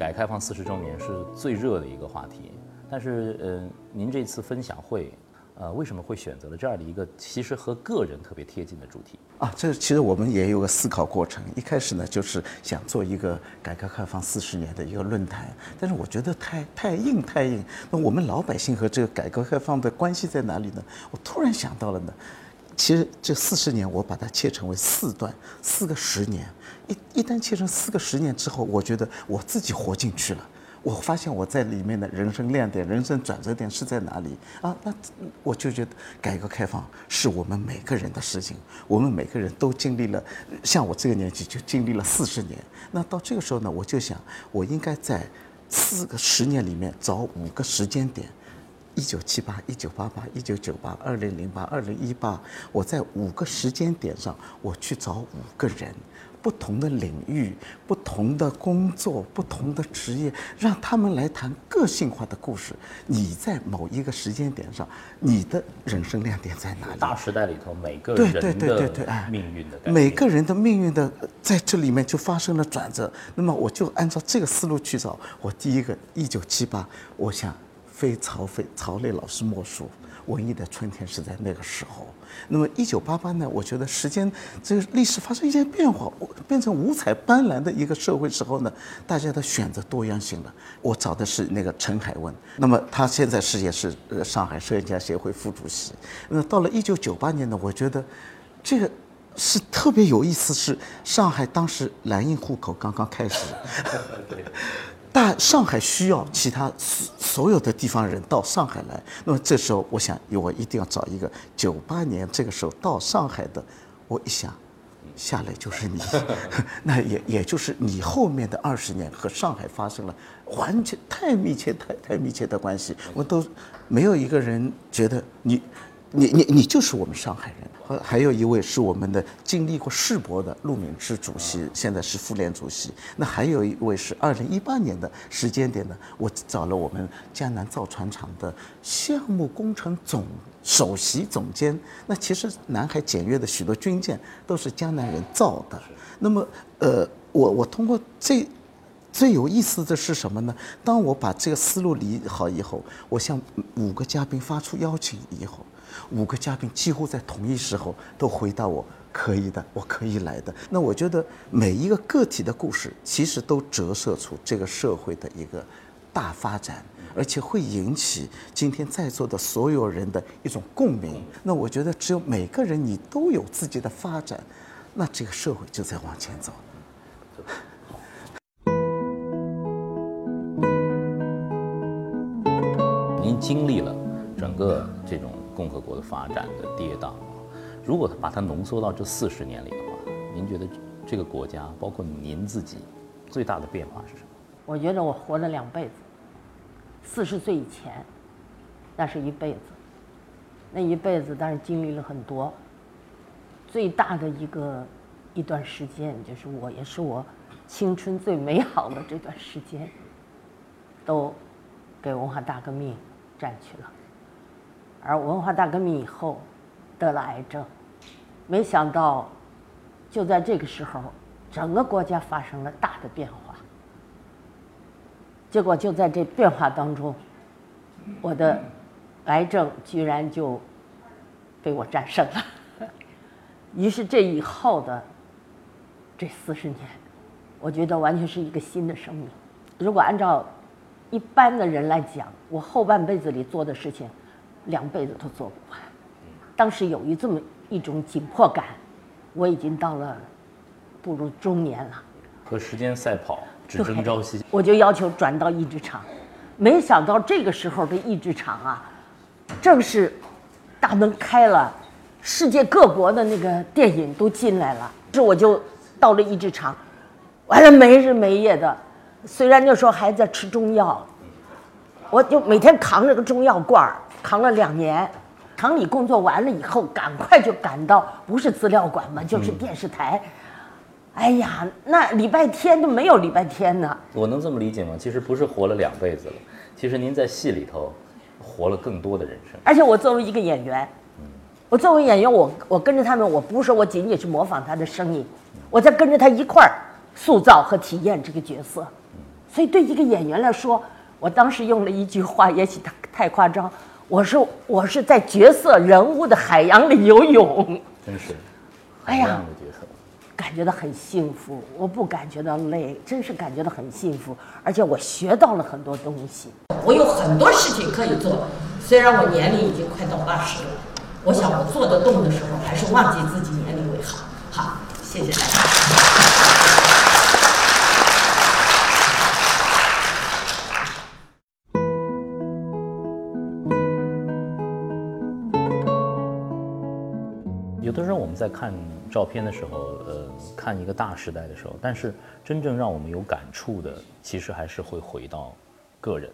改革开放四十周年是最热的一个话题，但是呃，您这次分享会。呃，为什么会选择了这样的一个其实和个人特别贴近的主题啊？这其实我们也有个思考过程。一开始呢，就是想做一个改革开放四十年的一个论坛，但是我觉得太太硬太硬。那我们老百姓和这个改革开放的关系在哪里呢？我突然想到了呢，其实这四十年我把它切成为四段，四个十年。一一旦切成四个十年之后，我觉得我自己活进去了。我发现我在里面的人生亮点、人生转折点是在哪里啊？那我就觉得改革开放是我们每个人的事情，我们每个人都经历了，像我这个年纪就经历了四十年。那到这个时候呢，我就想，我应该在四个十年里面找五个时间点：一九七八、一九八八、一九九八、二零零八、二零一八。我在五个时间点上，我去找五个人。不同的领域、不同的工作、不同的职业，让他们来谈个性化的故事。你在某一个时间点上，你的人生亮点在哪里？大时代里头，每个人的命运的每个人的命运的在这里面就发生了转折。那么我就按照这个思路去找。我第一个，一九七八，我想非曹非曹磊老师莫属。文艺的春天是在那个时候。那么，一九八八呢？我觉得时间这个历史发生一些变化，变成五彩斑斓的一个社会时候呢，大家的选择多样性了。我找的是那个陈海文，那么他现在是也是呃上海摄影家协会副主席。那到了一九九八年呢，我觉得这个是特别有意思，是上海当时蓝印户口刚刚开始。但上海需要其他所所有的地方人到上海来，那么这时候我想，我一定要找一个九八年这个时候到上海的。我一想，下来就是你，那也也就是你后面的二十年和上海发生了完全太密切、太太密切的关系，我都没有一个人觉得你。你你你就是我们上海人，和还有一位是我们的经历过世博的陆敏之主席，现在是妇联主席。那还有一位是二零一八年的时间点呢，我找了我们江南造船厂的项目工程总首席总监。那其实南海检阅的许多军舰都是江南人造的。那么，呃，我我通过这最有意思的是什么呢？当我把这个思路理好以后，我向五个嘉宾发出邀请以后。五个嘉宾几乎在同一时候都回答我可以的，我可以来的。那我觉得每一个个体的故事，其实都折射出这个社会的一个大发展，而且会引起今天在座的所有人的一种共鸣。那我觉得只有每个人你都有自己的发展，那这个社会就在往前走。经历了整个这种。共和国的发展的跌宕，如果把它浓缩到这四十年里的话，您觉得这个国家，包括您自己，最大的变化是什么？我觉得我活了两辈子。四十岁以前，那是一辈子，那一辈子当然经历了很多。最大的一个一段时间，就是我也是我青春最美好的这段时间，都给文化大革命占去了。而文化大革命以后，得了癌症，没想到，就在这个时候，整个国家发生了大的变化。结果就在这变化当中，我的癌症居然就被我战胜了。于是这以后的这四十年，我觉得完全是一个新的生命。如果按照一般的人来讲，我后半辈子里做的事情。两辈子都做不完，当时有一这么一种紧迫感，我已经到了步入中年了，和时间赛跑，只争朝夕，我就要求转到译制厂，没想到这个时候的译制厂啊，正是大门开了，世界各国的那个电影都进来了，这我就到了译制厂，完了没日没夜的，虽然那时候还在吃中药，我就每天扛着个中药罐儿。扛了两年，厂里工作完了以后，赶快就赶到，不是资料馆嘛，就是电视台。哎呀，那礼拜天都没有礼拜天呢。我能这么理解吗？其实不是活了两辈子了，其实您在戏里头活了更多的人生。而且我作为一个演员，我作为演员，我我跟着他们，我不是说我仅仅去模仿他的声音，我在跟着他一块儿塑造和体验这个角色。所以对一个演员来说，我当时用了一句话，也许太太夸张，我说我是在角色人物的海洋里游泳，真是哎呀。感觉到很幸福，我不感觉到累，真是感觉到很幸福，而且我学到了很多东西。我有很多事情可以做，虽然我年龄已经快到八十了，我想我做得动的时候，还是忘记自己年龄为好。好，谢谢大家。有的时候我们在看照片的时候，呃，看一个大时代的时候，但是真正让我们有感触的，其实还是会回到个人。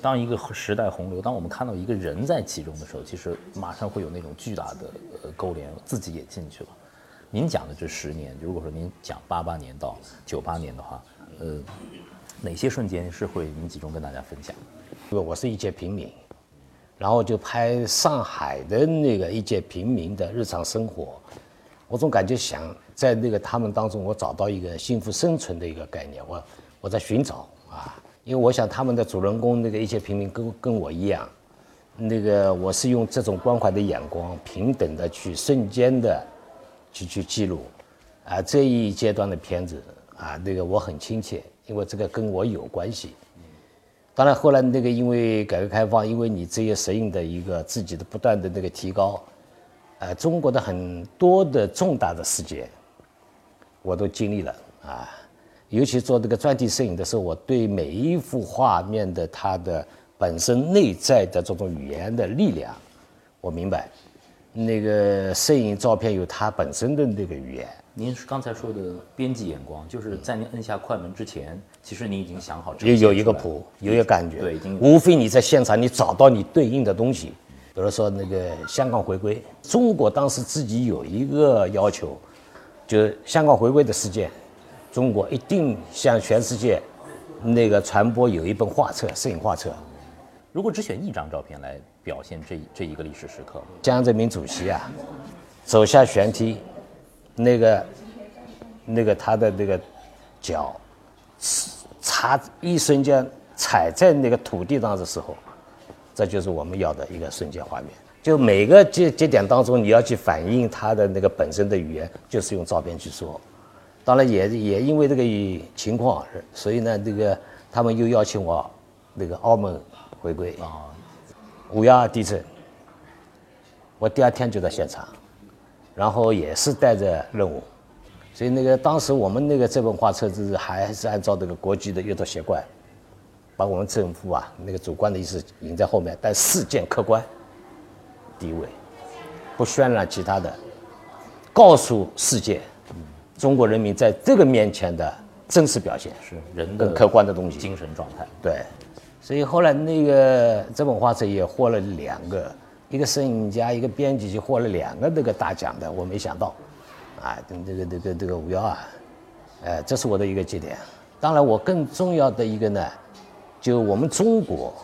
当一个时代洪流，当我们看到一个人在其中的时候，其实马上会有那种巨大的呃勾连，自己也进去了。您讲的这十年，如果说您讲八八年到九八年的话，呃，哪些瞬间是会您集中跟大家分享？因为我是一介平民，然后就拍上海的那个一介平民的日常生活，我总感觉想在那个他们当中，我找到一个幸福生存的一个概念，我我在寻找啊，因为我想他们的主人公那个一介平民跟跟我一样，那个我是用这种关怀的眼光，平等的去瞬间的去去记录，啊这一阶段的片子啊，那个我很亲切，因为这个跟我有关系。当然，后来那个因为改革开放，因为你职业适应的一个自己的不断的那个提高，呃，中国的很多的重大的事件，我都经历了啊。尤其做这个专题摄影的时候，我对每一幅画面的它的本身内在的这种语言的力量，我明白。那个摄影照片有它本身的那个语言，您刚才说的编辑眼光，就是在您摁下快门之前，其实你已经想好呈有现出来有一个谱，有一个感觉。对已经无非你在现场你找到你对应的东西，比如说那个香港回归，中国当时自己有一个要求，就是香港回归的事件，中国一定向全世界那个传播有一本画册，摄影画册。如果只选一张照片来表现这这一个历史时刻，江泽民主席啊，走下舷梯，那个那个他的那个脚擦一瞬间踩在那个土地上的时候，这就是我们要的一个瞬间画面。就每个节节点当中，你要去反映它的那个本身的语言，就是用照片去说。当然也也因为这个情况，所以呢，这个他们又邀请我那个澳门回归啊，五幺二地震。我第二天就在现场，然后也是带着任务，所以那个当时我们那个这本画册子还是按照这个国际的阅读习惯，把我们政府啊那个主观的意思引在后面，但事件客观第一位，不渲染其他的，告诉世界，中国人民在这个面前的真实表现是人的更客观的东西。精神状态。对，所以后来那个这本画册也获了两个，一个摄影家，一个编辑就获了两个那个大奖的，我没想到，啊，这个这个这个五幺二，呃，这是我的一个节点。当然，我更重要的一个呢，就我们中国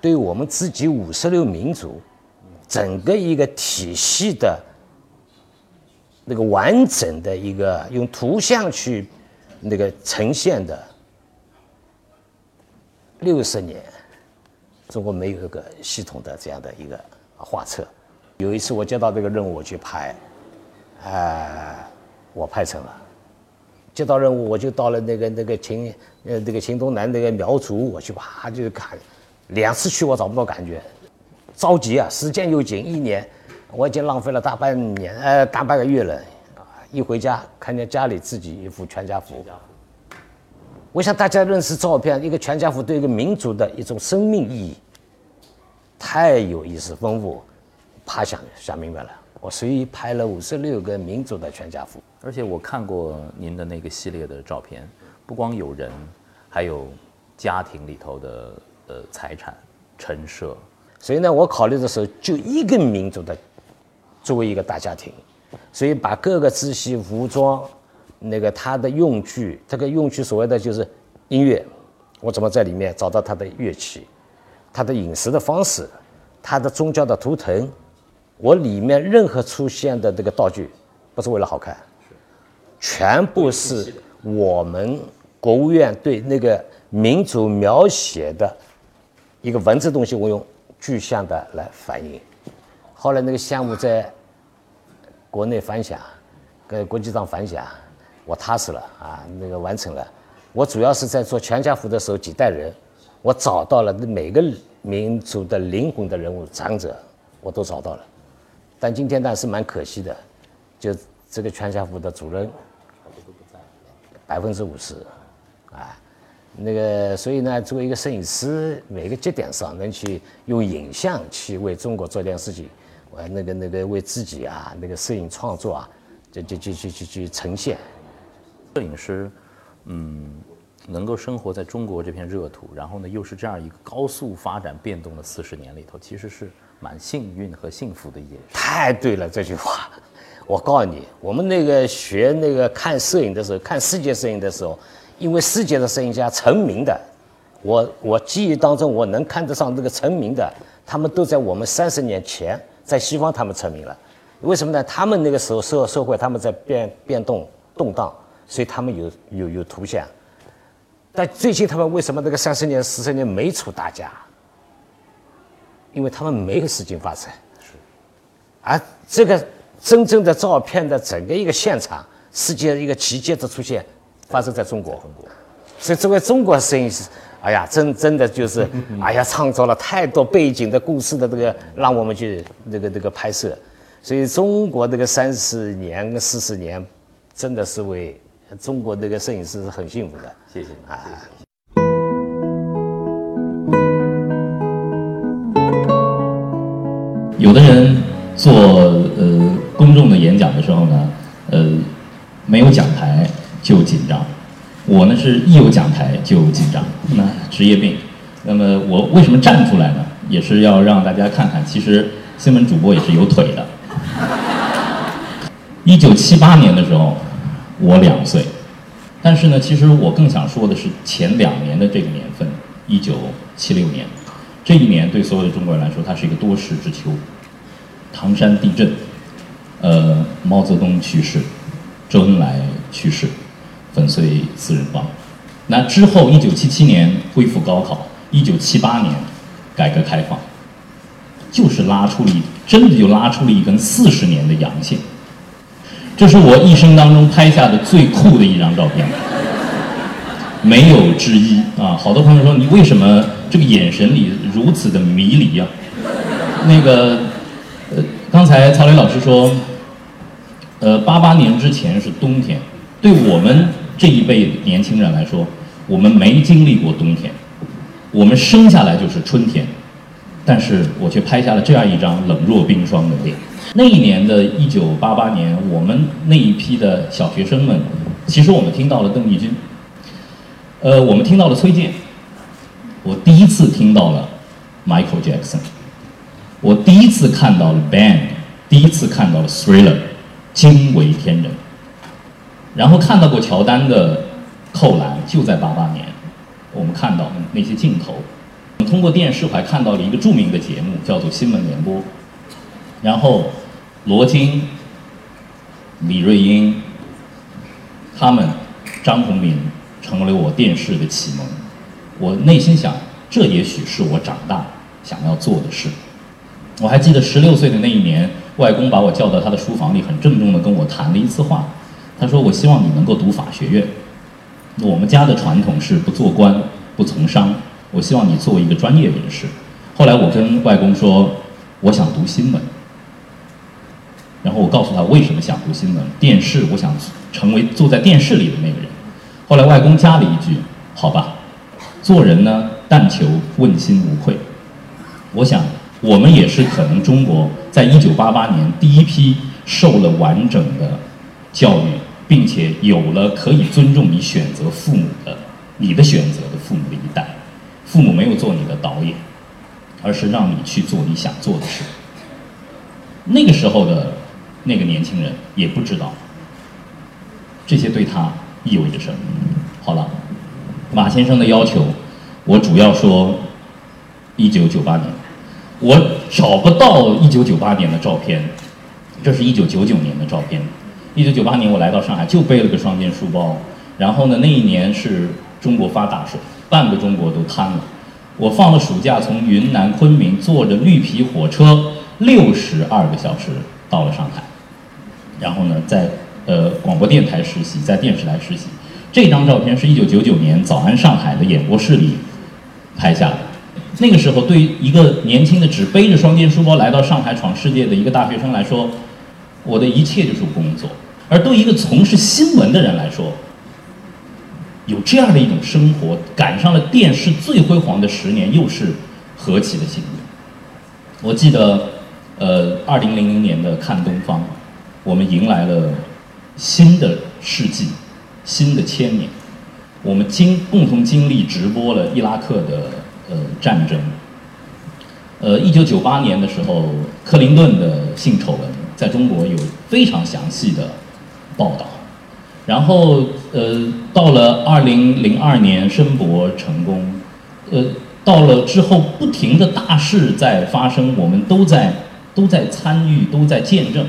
对我们自己五十六民族整个一个体系的那个完整的一个用图像去那个呈现的六十年，中国没有一个系统的这样的一个画册。有一次我接到这个任务，我去拍，啊、我拍成了。接到任务，我就到了那个那个秦呃那个秦东南那个苗族，我去啪就看，两次去我找不到感觉，着急啊，时间又紧，一年我已经浪费了大半年呃大半个月了，啊，一回家看见家里自己一幅全家福。我想大家认识照片，一个全家福对一个民族的一种生命意义，太有意思丰富，啪想想明白了。我随意拍了五十六个民族的全家福，而且我看过您的那个系列的照片，不光有人，还有家庭里头的呃财产陈设，所以呢，我考虑的时候就一个民族的作为一个大家庭，所以把各个支系服装，那个它的用具，这个用具所谓的就是音乐，我怎么在里面找到它的乐器，它的饮食的方式，它的宗教的图腾，我里面任何出现的这个道具，不是为了好看，全部是我们国务院对那个民族描写的一个文字东西，我用具象的来反映。后来那个项目在国内反响，跟国际上反响，我踏实了啊，那个完成了。我主要是在做全家福的时候，几代人，我找到了每个民族的灵魂的人物长者，我都找到了。但今天呢是蛮可惜的，就这个全家福的主人百分之五十，啊，那个所以呢，作为一个摄影师，每个节点上能去用影像去为中国做点事情。我那个那个为自己啊，那个摄影创作啊，就就就就就就呈现。摄影师，嗯，能够生活在中国这片热土，然后呢，又是这样一个高速发展变动的四十年里头，其实是蛮幸运和幸福的一件事。太对了，这句话，我告诉你，我们那个学那个看摄影的时候，看世界摄影的时候，因为世界的摄影家成名的，我我记忆当中我能看得上这个成名的，他们都在我们三十年前。在西方，他们成名了，为什么呢？他们那个时候社社会他们在变变动动荡，所以他们有有有图像。但最近他们为什么这个三十年、四十年没出大家？因为他们没有事情发生。是。而这个真正的照片的整个一个现场，世界一个奇迹的出现，发生在中国。中国。所以作为中国摄影师。哎呀，真真的就是，哎呀，创造了太多背景的故事的这个，让我们去那个那个拍摄，所以中国这个三十年、四十年，真的是为中国这个摄影师是很幸福的。谢谢啊。有的人做呃公众的演讲的时候呢，呃，没有讲台就紧张。我呢是一有讲台就紧张，那职业病。那么我为什么站出来呢？也是要让大家看看，其实新闻主播也是有腿的。一九七八年的时候，我两岁，但是呢，其实我更想说的是前两年的这个年份，一九七六年，这一年对所有的中国人来说，它是一个多事之秋。唐山地震，呃，毛泽东去世，周恩来去世。粉碎四人帮，那之后，一九七七年恢复高考，一九七八年改革开放，就是拉出了一，真的就拉出了一根四十年的阳线。这是我一生当中拍下的最酷的一张照片，没有之一啊！好多朋友说你为什么这个眼神里如此的迷离呀？那个，呃，刚才曹磊老师说，呃，八八年之前是冬天，对我们。这一辈年轻人来说，我们没经历过冬天，我们生下来就是春天，但是我却拍下了这样一张冷若冰霜的脸。那一年的一九八八年，我们那一批的小学生们，其实我们听到了邓丽君，呃，我们听到了崔健，我第一次听到了 Michael Jackson，我第一次看到了 Band，第一次看到了 Thriller，惊为天人。然后看到过乔丹的扣篮，就在八八年，我们看到那些镜头。我们通过电视还看到了一个著名的节目，叫做《新闻联播》。然后罗京、李瑞英，他们张宏明成为了我电视的启蒙。我内心想，这也许是我长大想要做的事。我还记得十六岁的那一年，外公把我叫到他的书房里，很郑重地跟我谈了一次话。他说：“我希望你能够读法学院。我们家的传统是不做官、不从商。我希望你做一个专业人士。”后来我跟外公说：“我想读新闻。”然后我告诉他为什么想读新闻，电视，我想成为坐在电视里的那个人。后来外公加了一句：“好吧，做人呢，但求问心无愧。”我想，我们也是可能中国在一九八八年第一批受了完整的教育。并且有了可以尊重你选择父母的，你的选择的父母的一代，父母没有做你的导演，而是让你去做你想做的事。那个时候的那个年轻人也不知道，这些对他意味着什么。好了，马先生的要求，我主要说，一九九八年，我找不到一九九八年的照片，这是一九九九年的照片。一九九八年，我来到上海，就背了个双肩书包，然后呢，那一年是中国发大水，半个中国都瘫了。我放了暑假，从云南昆明坐着绿皮火车六十二个小时到了上海，然后呢，在呃广播电台实习，在电视台实习。这张照片是一九九九年《早安上海》的演播室里拍下的。那个时候，对一个年轻的只背着双肩书包来到上海闯世界的一个大学生来说，我的一切就是工作；而对一个从事新闻的人来说，有这样的一种生活，赶上了电视最辉煌的十年，又是何其的幸运！我记得，呃，二零零零年的看东方，我们迎来了新的世纪，新的千年。我们经共同经历直播了伊拉克的呃战争。呃，一九九八年的时候，克林顿的性丑闻在中国有非常详细的报道。然后，呃，到了二零零二年申博成功，呃，到了之后不停的大事在发生，我们都在都在参与，都在见证。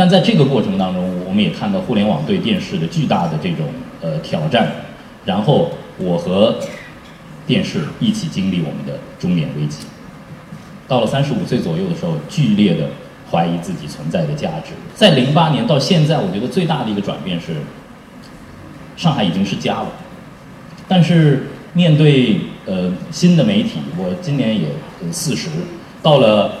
但在这个过程当中，我们也看到互联网对电视的巨大的这种呃挑战。然后，我和电视一起经历我们的中年危机。到了三十五岁左右的时候，剧烈的怀疑自己存在的价值。在零八年到现在，我觉得最大的一个转变是。上海已经是家了，但是面对呃新的媒体，我今年也四十，到了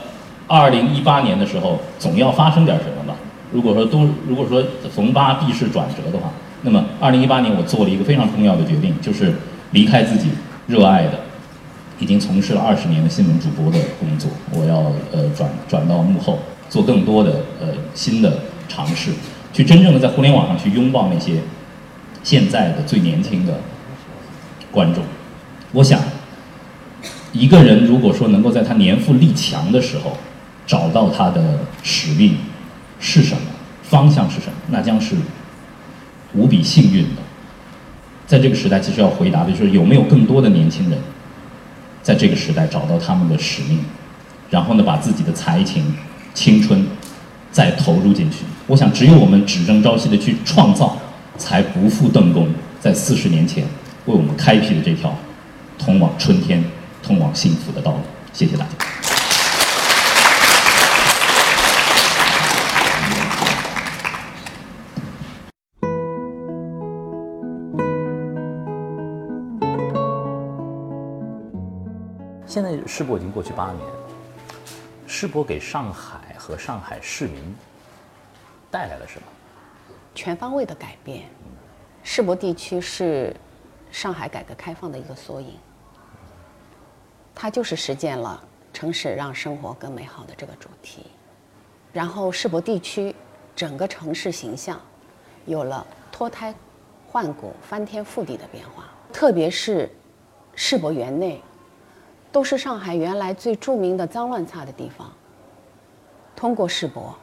二零一八年的时候，总要发生点什么吧。如果说都如果说逢八必是转折的话，那么二零一八年我做了一个非常重要的决定，就是离开自己热爱的，已经从事了二十年的新闻主播的工作，我要呃转转到幕后，做更多的呃新的尝试，去真正的在互联网上去拥抱那些。现在的最年轻的观众，我想，一个人如果说能够在他年富力强的时候，找到他的使命是什么，方向是什么，那将是无比幸运的。在这个时代，其实要回答的就是有没有更多的年轻人，在这个时代找到他们的使命，然后呢，把自己的才情、青春再投入进去。我想，只有我们只争朝夕的去创造。才不负邓公在四十年前为我们开辟的这条通往春天、通往幸福的道路。谢谢大家。世博已经过去八年，世博给上海和上海市民带来了什么？全方位的改变，世博地区是上海改革开放的一个缩影。它就是实践了城市让生活更美好的这个主题。然后世博地区整个城市形象有了脱胎换骨、翻天覆地的变化。特别是世博园内，都是上海原来最著名的脏乱差的地方。通过世博，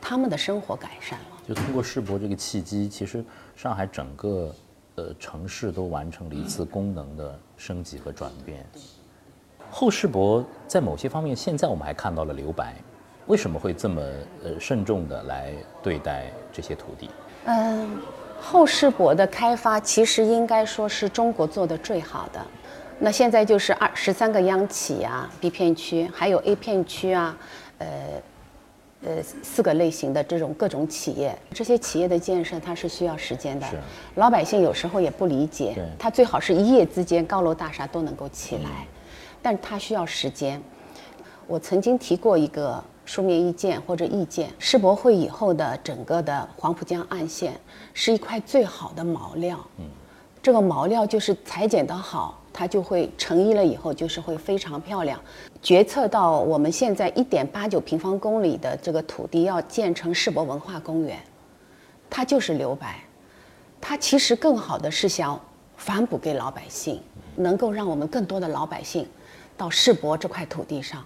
他们的生活改善了。就通过世博这个契机，其实上海整个呃城市都完成了一次功能的升级和转变。后世博在某些方面，现在我们还看到了留白。为什么会这么呃慎重的来对待这些土地？嗯，后世博的开发其实应该说是中国做的最好的。那现在就是二十三个央企啊，B 片区还有 A 片区啊，呃。呃，四个类型的这种各种企业，这些企业的建设它是需要时间的。老百姓有时候也不理解，它最好是一夜之间高楼大厦都能够起来，但它需要时间。我曾经提过一个书面意见或者意见，世博会以后的整个的黄浦江岸线是一块最好的毛料。嗯，这个毛料就是裁剪的好。它就会成衣了，以后就是会非常漂亮。决策到我们现在一点八九平方公里的这个土地要建成世博文化公园，它就是留白。它其实更好的是想反哺给老百姓，能够让我们更多的老百姓到世博这块土地上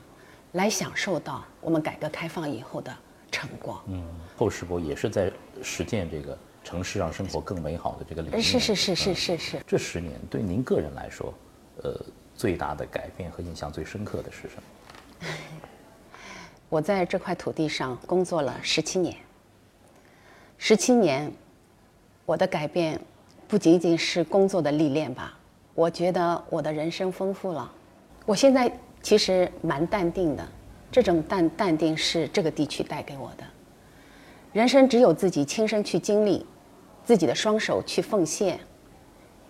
来享受到我们改革开放以后的成果。嗯，后世博也是在实践这个。城市让生活更美好的这个理念是是是是是是。这十年对您个人来说，呃，最大的改变和印象最深刻的是什么？我在这块土地上工作了十七年。十七年，我的改变不仅仅是工作的历练吧，我觉得我的人生丰富了。我现在其实蛮淡定的，这种淡淡定是这个地区带给我的。人生只有自己亲身去经历，自己的双手去奉献，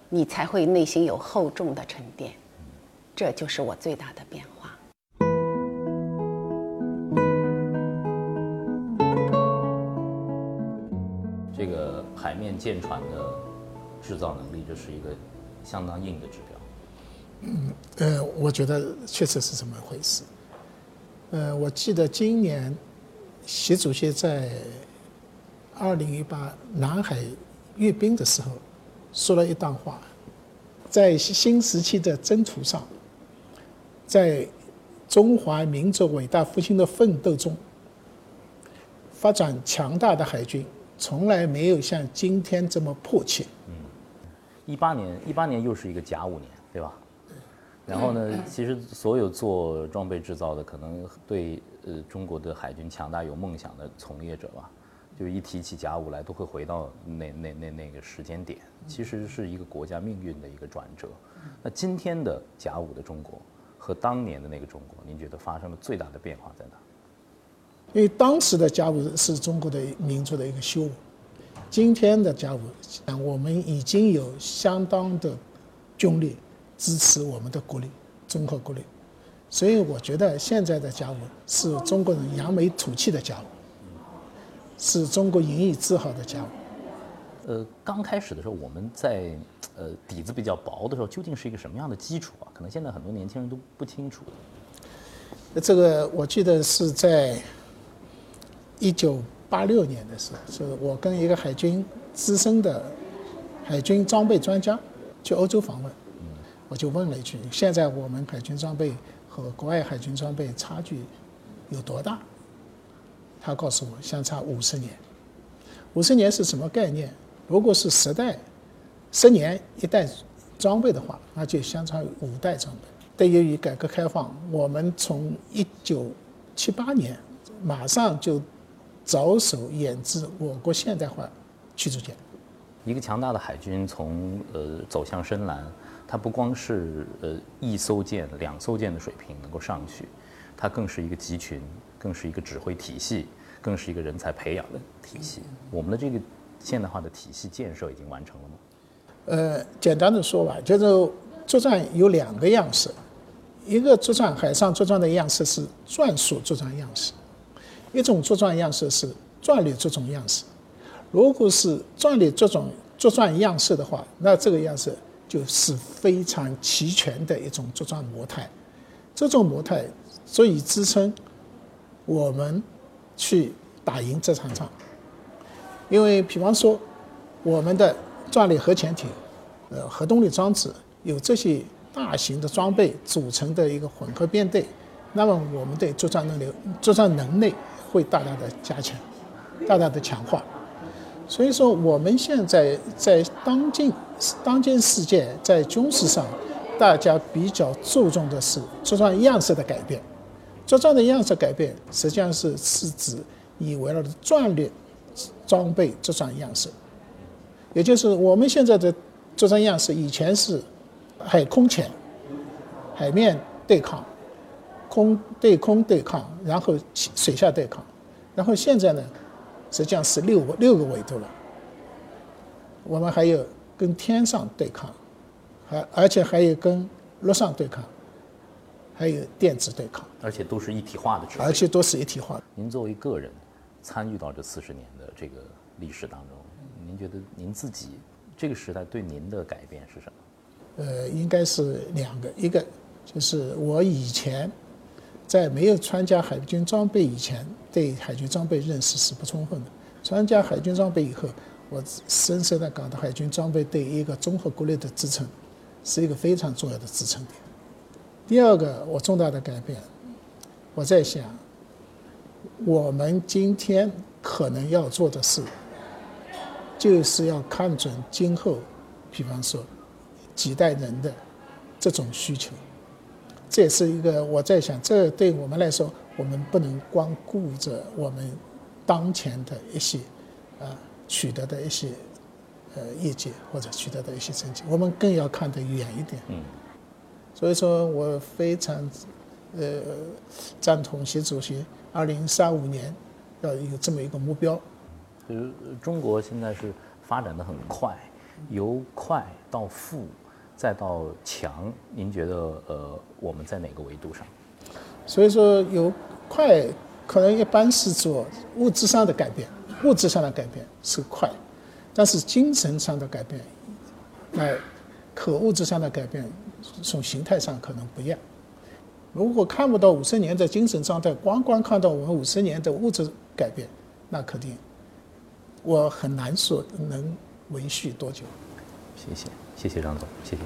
你才会内心有厚重的沉淀。这就是我最大的变化。这个海面舰船的制造能力，这是一个相当硬的指标。呃，我觉得确实是这么回事。呃，我记得今年习主席在二零一八南海阅兵的时候说了一段话，在新时期的征途上，在中华民族伟大复兴的奋斗中，发展强大的海军从来没有像今天这么迫切。嗯一八年，一八年又是一个甲午年，对吧？然后呢，其实所有做装备制造的，可能对呃中国的海军强大有梦想的从业者吧，就一提起甲午来，都会回到那那那那个时间点，其实是一个国家命运的一个转折。那今天的甲午的中国和当年的那个中国，您觉得发生了最大的变化在哪？因为当时的甲午是中国的民族的一个羞辱，今天的甲午，我们已经有相当的军力支持我们的国力，综合国力，所以我觉得现在的甲午是中国人扬眉吐气的甲午，是中国引以自豪的家伙。呃，刚开始的时候，我们在呃底子比较薄的时候，究竟是一个什么样的基础啊？可能现在很多年轻人都不清楚。这个我记得是在一九八六年的时候，是我跟一个海军资深的海军装备专家去欧洲访问，我就问了一句：现在我们海军装备和国外海军装备差距有多大？他告诉我，相差五十年。五十年是什么概念？如果是十代、十年一代装备的话，那就相差五代装备。对于改革开放，我们从一九七八年马上就着手研制我国现代化驱逐舰。一个强大的海军从呃走向深蓝，它不光是呃一艘舰、两艘舰的水平能够上去，它更是一个集群，更是一个指挥体系，更是一个人才培养的体系。我们的这个现代化的体系建设已经完成了吗？呃，简单的说吧，就是作战有两个样式，一个作战海上作战的样式是战术作战样式，一种作战样式是战略作战样式。如果是战略这种作战样式的话，那这个样式就是非常齐全的一种作战模态。这种模态足以支撑我们去打赢这场仗。因为，比方说，我们的战略核潜艇、呃核动力装置有这些大型的装备组成的一个混合编队，那么我们的作战能力、作战能力会大大的加强，大大的强化。所以说，我们现在在当今当今世界在军事上，大家比较注重的是作战样式的改变。作战的样式改变，实际上是是指你围绕着战略装备作战样式，也就是我们现在的作战样式，以前是海空潜、海面对抗、空对空对抗，然后水下对抗，然后现在呢？实际上是六个六个维度了。我们还有跟天上对抗，还而且还有跟陆上对抗，还有电子对抗，而且都是一体化的。而且都是一体化的。您作为个人，参与到这四十年的这个历史当中，您觉得您自己这个时代对您的改变是什么？呃，应该是两个，一个就是我以前在没有参加海军装备以前。对海军装备认识是不充分的，参加海军装备以后，我深深的感到海军装备对一个综合国力的支撑，是一个非常重要的支撑点。第二个，我重大的改变，我在想，我们今天可能要做的事，就是要看准今后，比方说几代人的这种需求，这也是一个我在想，这对我们来说。我们不能光顾着我们当前的一些啊取得的一些呃业绩或者取得的一些成绩，我们更要看得远一点。所以说我非常呃赞同习主席二零三五年要有这么一个目标。就是中国现在是发展的很快，由快到富，再到强，您觉得呃我们在哪个维度上？所以说由快可能一般是做物质上的改变，物质上的改变是快，但是精神上的改变，那可物质上的改变从形态上可能不一样。如果看不到五十年的精神状态，光光看到我们五十年的物质改变，那肯定。我很难说能维续多久。谢谢，谢谢张总，谢谢。